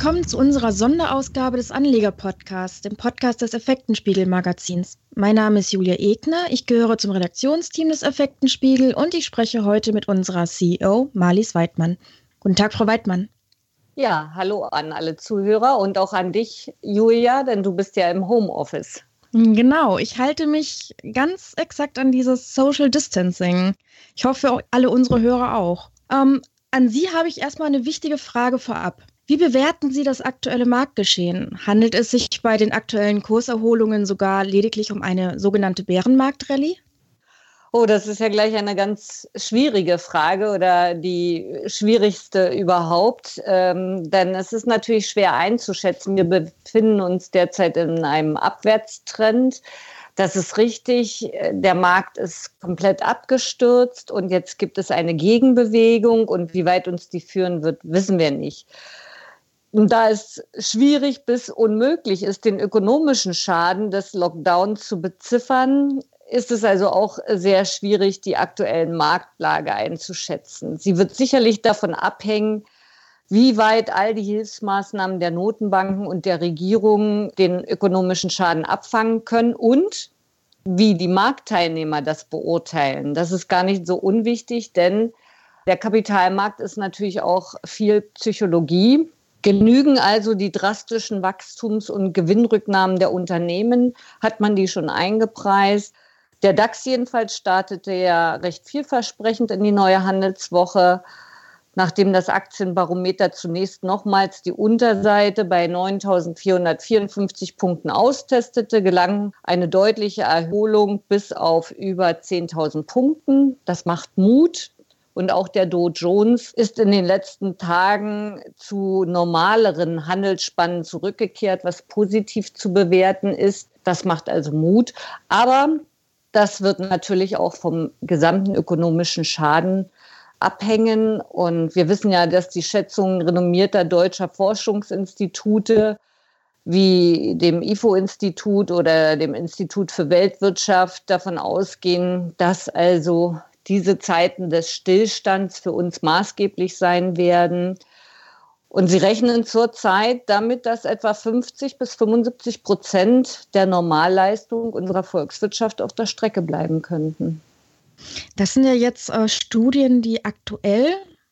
Willkommen zu unserer Sonderausgabe des Anleger-Podcasts, dem Podcast des Effektenspiegel-Magazins. Mein Name ist Julia Egner, ich gehöre zum Redaktionsteam des Effektenspiegel und ich spreche heute mit unserer CEO Marlies Weidmann. Guten Tag, Frau Weidmann. Ja, hallo an alle Zuhörer und auch an dich, Julia, denn du bist ja im Homeoffice. Genau, ich halte mich ganz exakt an dieses Social Distancing. Ich hoffe, alle unsere Hörer auch. Ähm, an Sie habe ich erstmal eine wichtige Frage vorab. Wie bewerten Sie das aktuelle Marktgeschehen? Handelt es sich bei den aktuellen Kurserholungen sogar lediglich um eine sogenannte Bärenmarktrallye? Oh, das ist ja gleich eine ganz schwierige Frage oder die schwierigste überhaupt. Ähm, denn es ist natürlich schwer einzuschätzen. Wir befinden uns derzeit in einem Abwärtstrend. Das ist richtig. Der Markt ist komplett abgestürzt und jetzt gibt es eine Gegenbewegung und wie weit uns die führen wird, wissen wir nicht. Und da es schwierig bis unmöglich ist, den ökonomischen Schaden des Lockdowns zu beziffern, ist es also auch sehr schwierig, die aktuellen Marktlage einzuschätzen. Sie wird sicherlich davon abhängen, wie weit all die Hilfsmaßnahmen der Notenbanken und der Regierung den ökonomischen Schaden abfangen können und wie die Marktteilnehmer das beurteilen. Das ist gar nicht so unwichtig, denn der Kapitalmarkt ist natürlich auch viel Psychologie. Genügen also die drastischen Wachstums- und Gewinnrücknahmen der Unternehmen? Hat man die schon eingepreist? Der DAX jedenfalls startete ja recht vielversprechend in die neue Handelswoche. Nachdem das Aktienbarometer zunächst nochmals die Unterseite bei 9.454 Punkten austestete, gelang eine deutliche Erholung bis auf über 10.000 Punkten. Das macht Mut. Und auch der Dow Jones ist in den letzten Tagen zu normaleren Handelsspannen zurückgekehrt, was positiv zu bewerten ist. Das macht also Mut. Aber das wird natürlich auch vom gesamten ökonomischen Schaden abhängen. Und wir wissen ja, dass die Schätzungen renommierter deutscher Forschungsinstitute wie dem IFO-Institut oder dem Institut für Weltwirtschaft davon ausgehen, dass also diese Zeiten des Stillstands für uns maßgeblich sein werden. Und sie rechnen zurzeit damit, dass etwa 50 bis 75 Prozent der Normalleistung unserer Volkswirtschaft auf der Strecke bleiben könnten. Das sind ja jetzt äh, Studien, die aktuell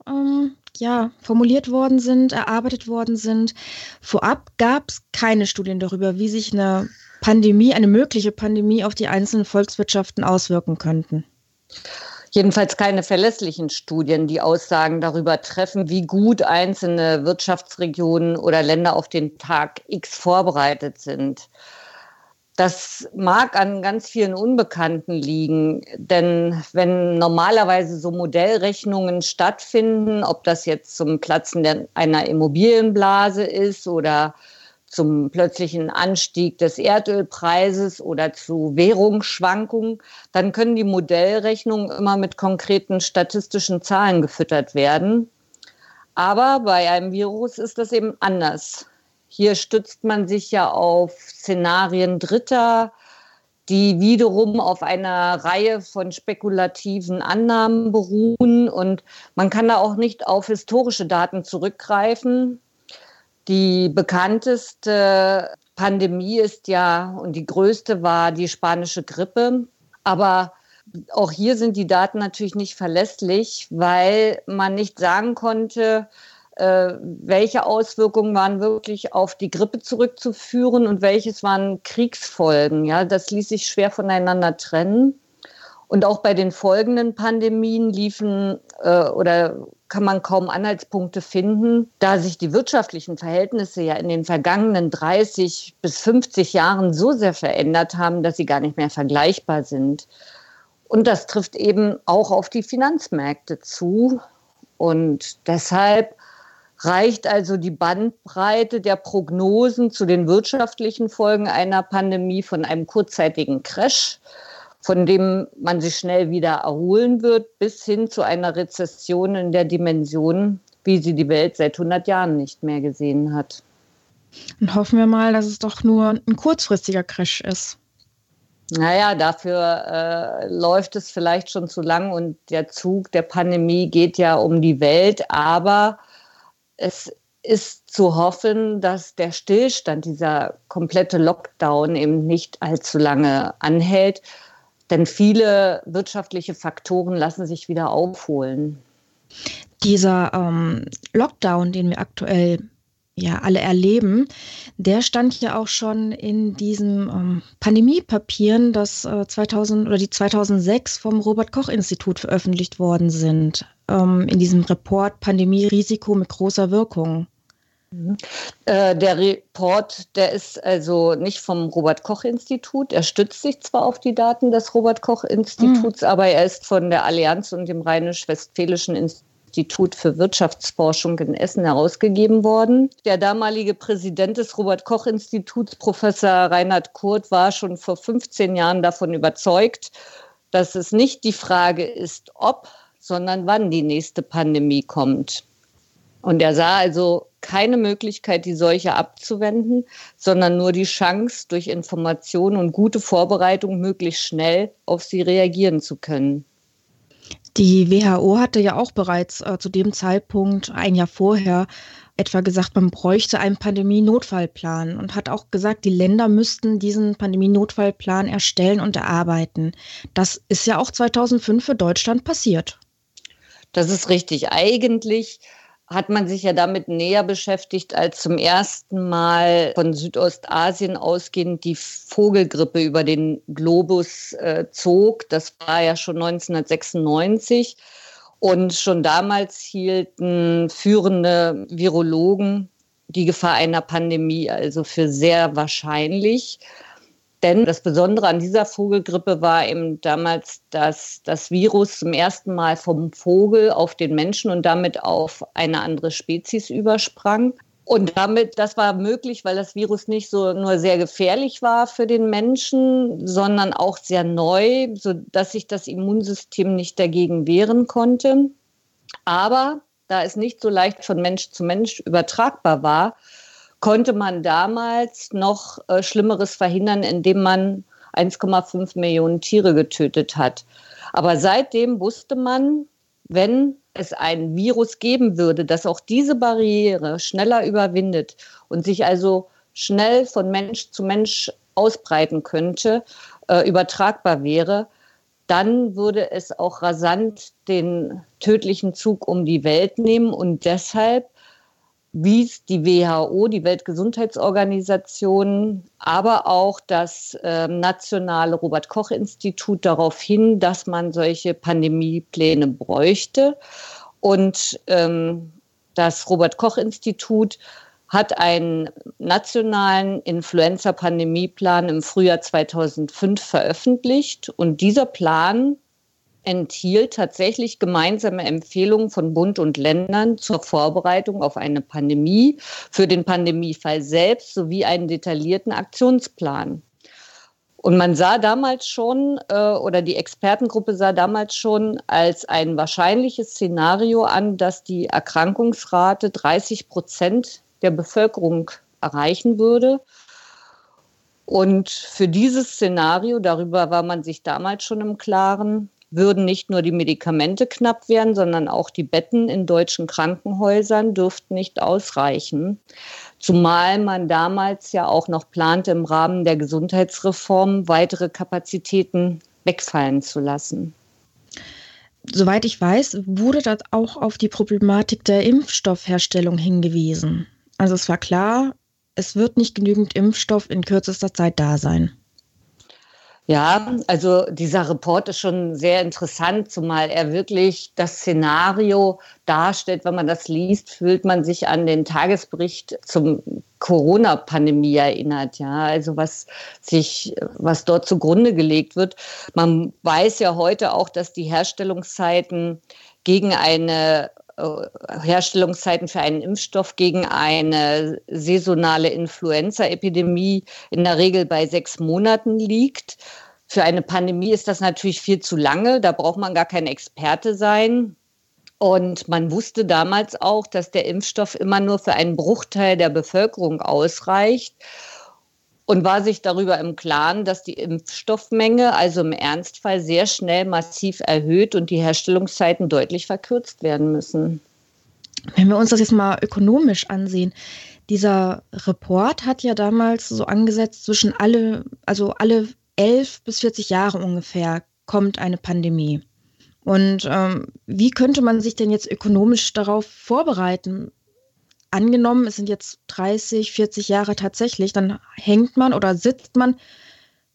ähm, ja, formuliert worden sind, erarbeitet worden sind. Vorab gab es keine Studien darüber, wie sich eine Pandemie, eine mögliche Pandemie auf die einzelnen Volkswirtschaften auswirken könnten jedenfalls keine verlässlichen Studien, die Aussagen darüber treffen, wie gut einzelne Wirtschaftsregionen oder Länder auf den Tag X vorbereitet sind. Das mag an ganz vielen Unbekannten liegen, denn wenn normalerweise so Modellrechnungen stattfinden, ob das jetzt zum Platzen einer Immobilienblase ist oder zum plötzlichen Anstieg des Erdölpreises oder zu Währungsschwankungen, dann können die Modellrechnungen immer mit konkreten statistischen Zahlen gefüttert werden. Aber bei einem Virus ist das eben anders. Hier stützt man sich ja auf Szenarien Dritter, die wiederum auf einer Reihe von spekulativen Annahmen beruhen. Und man kann da auch nicht auf historische Daten zurückgreifen, die bekannteste Pandemie ist ja und die größte war die spanische Grippe. Aber auch hier sind die Daten natürlich nicht verlässlich, weil man nicht sagen konnte, äh, welche Auswirkungen waren wirklich auf die Grippe zurückzuführen und welches waren Kriegsfolgen. Ja, das ließ sich schwer voneinander trennen. Und auch bei den folgenden Pandemien liefen äh, oder kann man kaum Anhaltspunkte finden, da sich die wirtschaftlichen Verhältnisse ja in den vergangenen 30 bis 50 Jahren so sehr verändert haben, dass sie gar nicht mehr vergleichbar sind. Und das trifft eben auch auf die Finanzmärkte zu. Und deshalb reicht also die Bandbreite der Prognosen zu den wirtschaftlichen Folgen einer Pandemie von einem kurzzeitigen Crash von dem man sich schnell wieder erholen wird, bis hin zu einer Rezession in der Dimension, wie sie die Welt seit 100 Jahren nicht mehr gesehen hat. Und hoffen wir mal, dass es doch nur ein kurzfristiger Crash ist. Naja, dafür äh, läuft es vielleicht schon zu lang und der Zug der Pandemie geht ja um die Welt, aber es ist zu hoffen, dass der Stillstand, dieser komplette Lockdown eben nicht allzu lange anhält. Denn viele wirtschaftliche Faktoren lassen sich wieder aufholen. Dieser ähm, Lockdown, den wir aktuell ja alle erleben, der stand ja auch schon in diesen ähm, Pandemiepapieren, das äh, 2000 oder die 2006 vom Robert Koch Institut veröffentlicht worden sind, ähm, in diesem Report Pandemie-Risiko mit großer Wirkung. Mhm. Äh, der Report, der ist also nicht vom Robert Koch Institut. Er stützt sich zwar auf die Daten des Robert Koch Instituts, mhm. aber er ist von der Allianz und dem Rheinisch-Westfälischen Institut für Wirtschaftsforschung in Essen herausgegeben worden. Der damalige Präsident des Robert Koch Instituts, Professor Reinhard Kurt, war schon vor 15 Jahren davon überzeugt, dass es nicht die Frage ist, ob, sondern wann die nächste Pandemie kommt. Und er sah also keine Möglichkeit, die Seuche abzuwenden, sondern nur die Chance, durch Information und gute Vorbereitung möglichst schnell auf sie reagieren zu können. Die WHO hatte ja auch bereits äh, zu dem Zeitpunkt, ein Jahr vorher, etwa gesagt, man bräuchte einen Pandemie-Notfallplan und hat auch gesagt, die Länder müssten diesen Pandemie-Notfallplan erstellen und erarbeiten. Das ist ja auch 2005 für Deutschland passiert. Das ist richtig. Eigentlich hat man sich ja damit näher beschäftigt, als zum ersten Mal von Südostasien ausgehend die Vogelgrippe über den Globus äh, zog. Das war ja schon 1996. Und schon damals hielten führende Virologen die Gefahr einer Pandemie also für sehr wahrscheinlich. Denn das Besondere an dieser Vogelgrippe war eben damals, dass das Virus zum ersten Mal vom Vogel auf den Menschen und damit auf eine andere Spezies übersprang. Und damit, das war möglich, weil das Virus nicht so nur sehr gefährlich war für den Menschen, sondern auch sehr neu, sodass sich das Immunsystem nicht dagegen wehren konnte. Aber da es nicht so leicht von Mensch zu Mensch übertragbar war, konnte man damals noch äh, Schlimmeres verhindern, indem man 1,5 Millionen Tiere getötet hat. Aber seitdem wusste man, wenn es ein Virus geben würde, das auch diese Barriere schneller überwindet und sich also schnell von Mensch zu Mensch ausbreiten könnte, äh, übertragbar wäre, dann würde es auch rasant den tödlichen Zug um die Welt nehmen. Und deshalb wies die WHO, die Weltgesundheitsorganisation, aber auch das äh, nationale Robert Koch Institut darauf hin, dass man solche Pandemiepläne bräuchte. Und ähm, das Robert Koch Institut hat einen nationalen Influenza-Pandemieplan im Frühjahr 2005 veröffentlicht. Und dieser Plan enthielt tatsächlich gemeinsame Empfehlungen von Bund und Ländern zur Vorbereitung auf eine Pandemie, für den Pandemiefall selbst sowie einen detaillierten Aktionsplan. Und man sah damals schon, äh, oder die Expertengruppe sah damals schon als ein wahrscheinliches Szenario an, dass die Erkrankungsrate 30 Prozent der Bevölkerung erreichen würde. Und für dieses Szenario, darüber war man sich damals schon im Klaren, würden nicht nur die Medikamente knapp werden, sondern auch die Betten in deutschen Krankenhäusern dürften nicht ausreichen. Zumal man damals ja auch noch plante, im Rahmen der Gesundheitsreform weitere Kapazitäten wegfallen zu lassen. Soweit ich weiß, wurde das auch auf die Problematik der Impfstoffherstellung hingewiesen. Also es war klar, es wird nicht genügend Impfstoff in kürzester Zeit da sein. Ja, also dieser Report ist schon sehr interessant, zumal er wirklich das Szenario darstellt. Wenn man das liest, fühlt man sich an den Tagesbericht zum Corona-Pandemie erinnert. Ja, also was sich, was dort zugrunde gelegt wird. Man weiß ja heute auch, dass die Herstellungszeiten gegen eine Herstellungszeiten für einen Impfstoff gegen eine saisonale Influenza-Epidemie in der Regel bei sechs Monaten liegt. Für eine Pandemie ist das natürlich viel zu lange. Da braucht man gar kein Experte sein. Und man wusste damals auch, dass der Impfstoff immer nur für einen Bruchteil der Bevölkerung ausreicht und war sich darüber im Klaren, dass die Impfstoffmenge also im Ernstfall sehr schnell massiv erhöht und die Herstellungszeiten deutlich verkürzt werden müssen. Wenn wir uns das jetzt mal ökonomisch ansehen, dieser Report hat ja damals so angesetzt, zwischen alle, also alle elf bis 40 Jahre ungefähr kommt eine Pandemie. Und ähm, wie könnte man sich denn jetzt ökonomisch darauf vorbereiten? Angenommen, es sind jetzt 30, 40 Jahre tatsächlich, dann hängt man oder sitzt man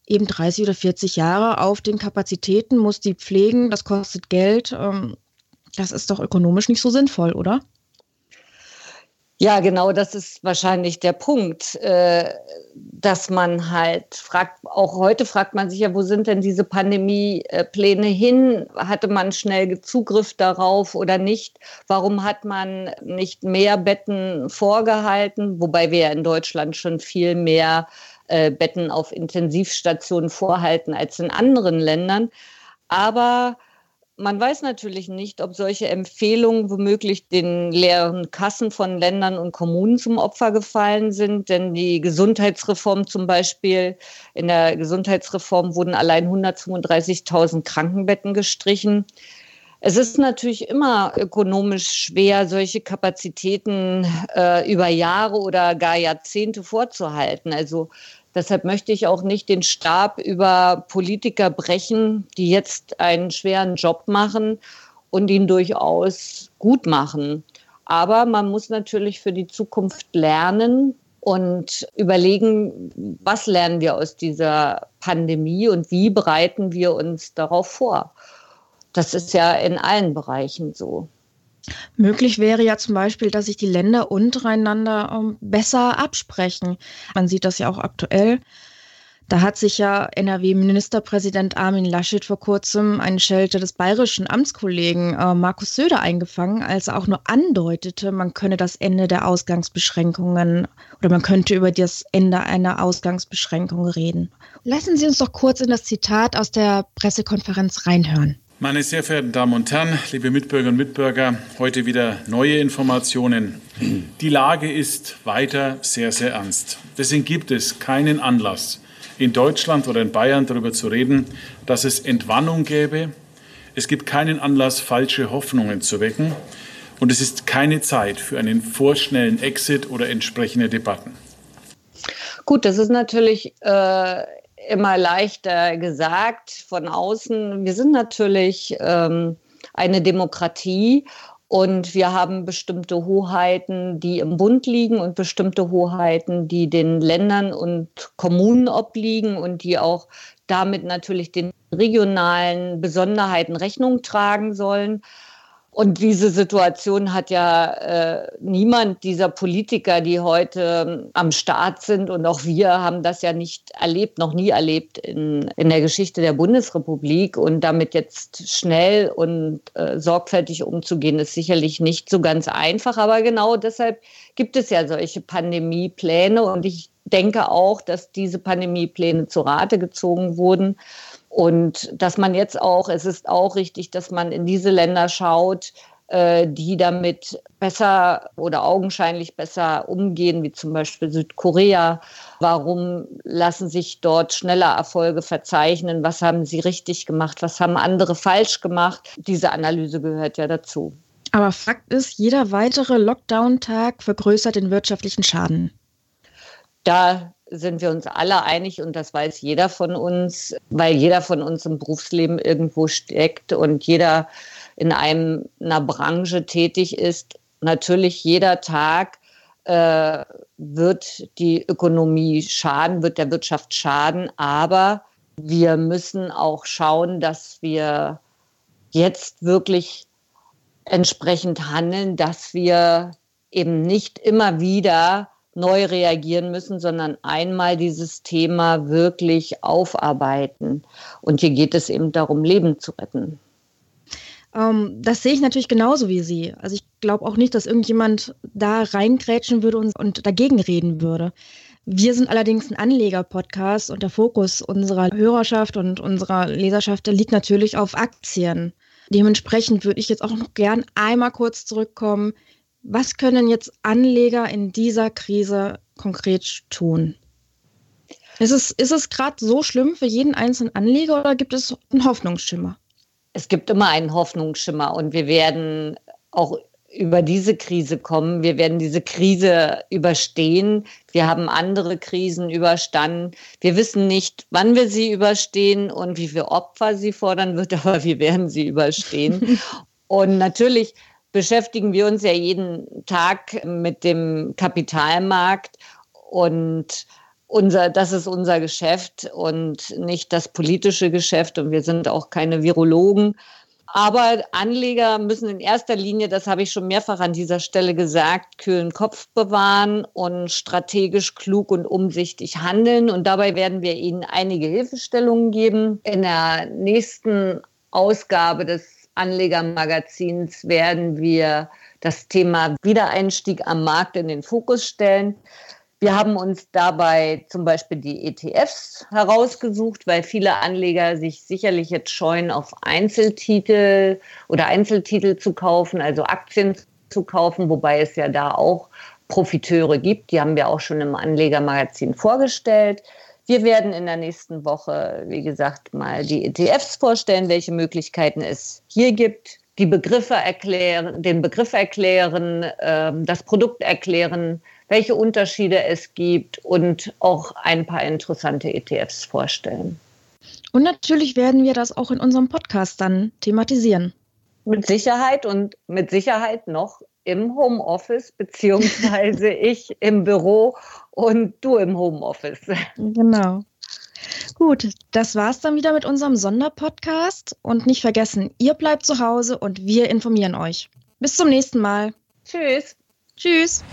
eben 30 oder 40 Jahre auf den Kapazitäten, muss die pflegen, das kostet Geld. Ähm, das ist doch ökonomisch nicht so sinnvoll, oder? Ja, genau, das ist wahrscheinlich der Punkt, äh, dass man halt fragt, auch heute fragt man sich ja, wo sind denn diese Pandemiepläne hin? Hatte man schnell Zugriff darauf oder nicht? Warum hat man nicht mehr Betten vorgehalten? Wobei wir ja in Deutschland schon viel mehr äh, Betten auf Intensivstationen vorhalten als in anderen Ländern. Aber man weiß natürlich nicht, ob solche Empfehlungen womöglich den leeren Kassen von Ländern und Kommunen zum Opfer gefallen sind, denn die Gesundheitsreform zum Beispiel, in der Gesundheitsreform wurden allein 135.000 Krankenbetten gestrichen. Es ist natürlich immer ökonomisch schwer, solche Kapazitäten äh, über Jahre oder gar Jahrzehnte vorzuhalten. Also Deshalb möchte ich auch nicht den Stab über Politiker brechen, die jetzt einen schweren Job machen und ihn durchaus gut machen. Aber man muss natürlich für die Zukunft lernen und überlegen, was lernen wir aus dieser Pandemie und wie bereiten wir uns darauf vor. Das ist ja in allen Bereichen so. Möglich wäre ja zum Beispiel, dass sich die Länder untereinander ähm, besser absprechen. Man sieht das ja auch aktuell. Da hat sich ja NRW-Ministerpräsident Armin Laschet vor kurzem eine Schelte des bayerischen Amtskollegen äh, Markus Söder eingefangen, als er auch nur andeutete, man könne das Ende der Ausgangsbeschränkungen oder man könnte über das Ende einer Ausgangsbeschränkung reden. Lassen Sie uns doch kurz in das Zitat aus der Pressekonferenz reinhören. Meine sehr verehrten Damen und Herren, liebe Mitbürgerinnen und Mitbürger, heute wieder neue Informationen. Die Lage ist weiter sehr, sehr ernst. Deswegen gibt es keinen Anlass, in Deutschland oder in Bayern darüber zu reden, dass es Entwarnung gäbe. Es gibt keinen Anlass, falsche Hoffnungen zu wecken. Und es ist keine Zeit für einen vorschnellen Exit oder entsprechende Debatten. Gut, das ist natürlich äh, immer leichter gesagt von außen. Wir sind natürlich ähm, eine Demokratie und wir haben bestimmte Hoheiten, die im Bund liegen und bestimmte Hoheiten, die den Ländern und Kommunen obliegen und die auch damit natürlich den regionalen Besonderheiten Rechnung tragen sollen. Und diese Situation hat ja äh, niemand dieser Politiker, die heute ähm, am Start sind, und auch wir haben das ja nicht erlebt, noch nie erlebt in, in der Geschichte der Bundesrepublik. Und damit jetzt schnell und äh, sorgfältig umzugehen, ist sicherlich nicht so ganz einfach. Aber genau deshalb gibt es ja solche Pandemiepläne. Und ich denke auch, dass diese Pandemiepläne zu Rate gezogen wurden und dass man jetzt auch, es ist auch richtig, dass man in diese Länder schaut, äh, die damit besser oder augenscheinlich besser umgehen, wie zum Beispiel Südkorea. Warum lassen sich dort schneller Erfolge verzeichnen? Was haben sie richtig gemacht? Was haben andere falsch gemacht? Diese Analyse gehört ja dazu. Aber Fakt ist, jeder weitere Lockdown-Tag vergrößert den wirtschaftlichen Schaden. Da sind wir uns alle einig und das weiß jeder von uns, weil jeder von uns im Berufsleben irgendwo steckt und jeder in einem, einer Branche tätig ist. Natürlich jeder Tag äh, wird die Ökonomie schaden, wird der Wirtschaft schaden, aber wir müssen auch schauen, dass wir jetzt wirklich entsprechend handeln, dass wir eben nicht immer wieder neu reagieren müssen, sondern einmal dieses Thema wirklich aufarbeiten. Und hier geht es eben darum, Leben zu retten. Ähm, das sehe ich natürlich genauso wie Sie. Also ich glaube auch nicht, dass irgendjemand da reingrätschen würde und, und dagegen reden würde. Wir sind allerdings ein Anleger-Podcast und der Fokus unserer Hörerschaft und unserer Leserschaft liegt natürlich auf Aktien. Dementsprechend würde ich jetzt auch noch gern einmal kurz zurückkommen. Was können jetzt Anleger in dieser Krise konkret tun? Ist es, ist es gerade so schlimm für jeden einzelnen Anleger oder gibt es einen Hoffnungsschimmer? Es gibt immer einen Hoffnungsschimmer und wir werden auch über diese Krise kommen. Wir werden diese Krise überstehen. Wir haben andere Krisen überstanden. Wir wissen nicht, wann wir sie überstehen und wie viel Opfer sie fordern wird, aber wir werden sie überstehen. und natürlich beschäftigen wir uns ja jeden Tag mit dem Kapitalmarkt und unser, das ist unser Geschäft und nicht das politische Geschäft und wir sind auch keine Virologen. Aber Anleger müssen in erster Linie, das habe ich schon mehrfach an dieser Stelle gesagt, kühlen Kopf bewahren und strategisch klug und umsichtig handeln. Und dabei werden wir Ihnen einige Hilfestellungen geben. In der nächsten Ausgabe des Anlegermagazins werden wir das Thema Wiedereinstieg am Markt in den Fokus stellen. Wir haben uns dabei zum Beispiel die ETFs herausgesucht, weil viele Anleger sich sicherlich jetzt scheuen, auf Einzeltitel oder Einzeltitel zu kaufen, also Aktien zu kaufen, wobei es ja da auch Profiteure gibt. Die haben wir auch schon im Anlegermagazin vorgestellt. Wir werden in der nächsten Woche, wie gesagt, mal die ETFs vorstellen, welche Möglichkeiten es hier gibt, die Begriffe erklären, den Begriff erklären, äh, das Produkt erklären, welche Unterschiede es gibt und auch ein paar interessante ETFs vorstellen. Und natürlich werden wir das auch in unserem Podcast dann thematisieren. Mit Sicherheit und mit Sicherheit noch im Homeoffice, beziehungsweise ich im Büro und du im Homeoffice. Genau. Gut, das war's dann wieder mit unserem Sonderpodcast. Und nicht vergessen, ihr bleibt zu Hause und wir informieren euch. Bis zum nächsten Mal. Tschüss. Tschüss.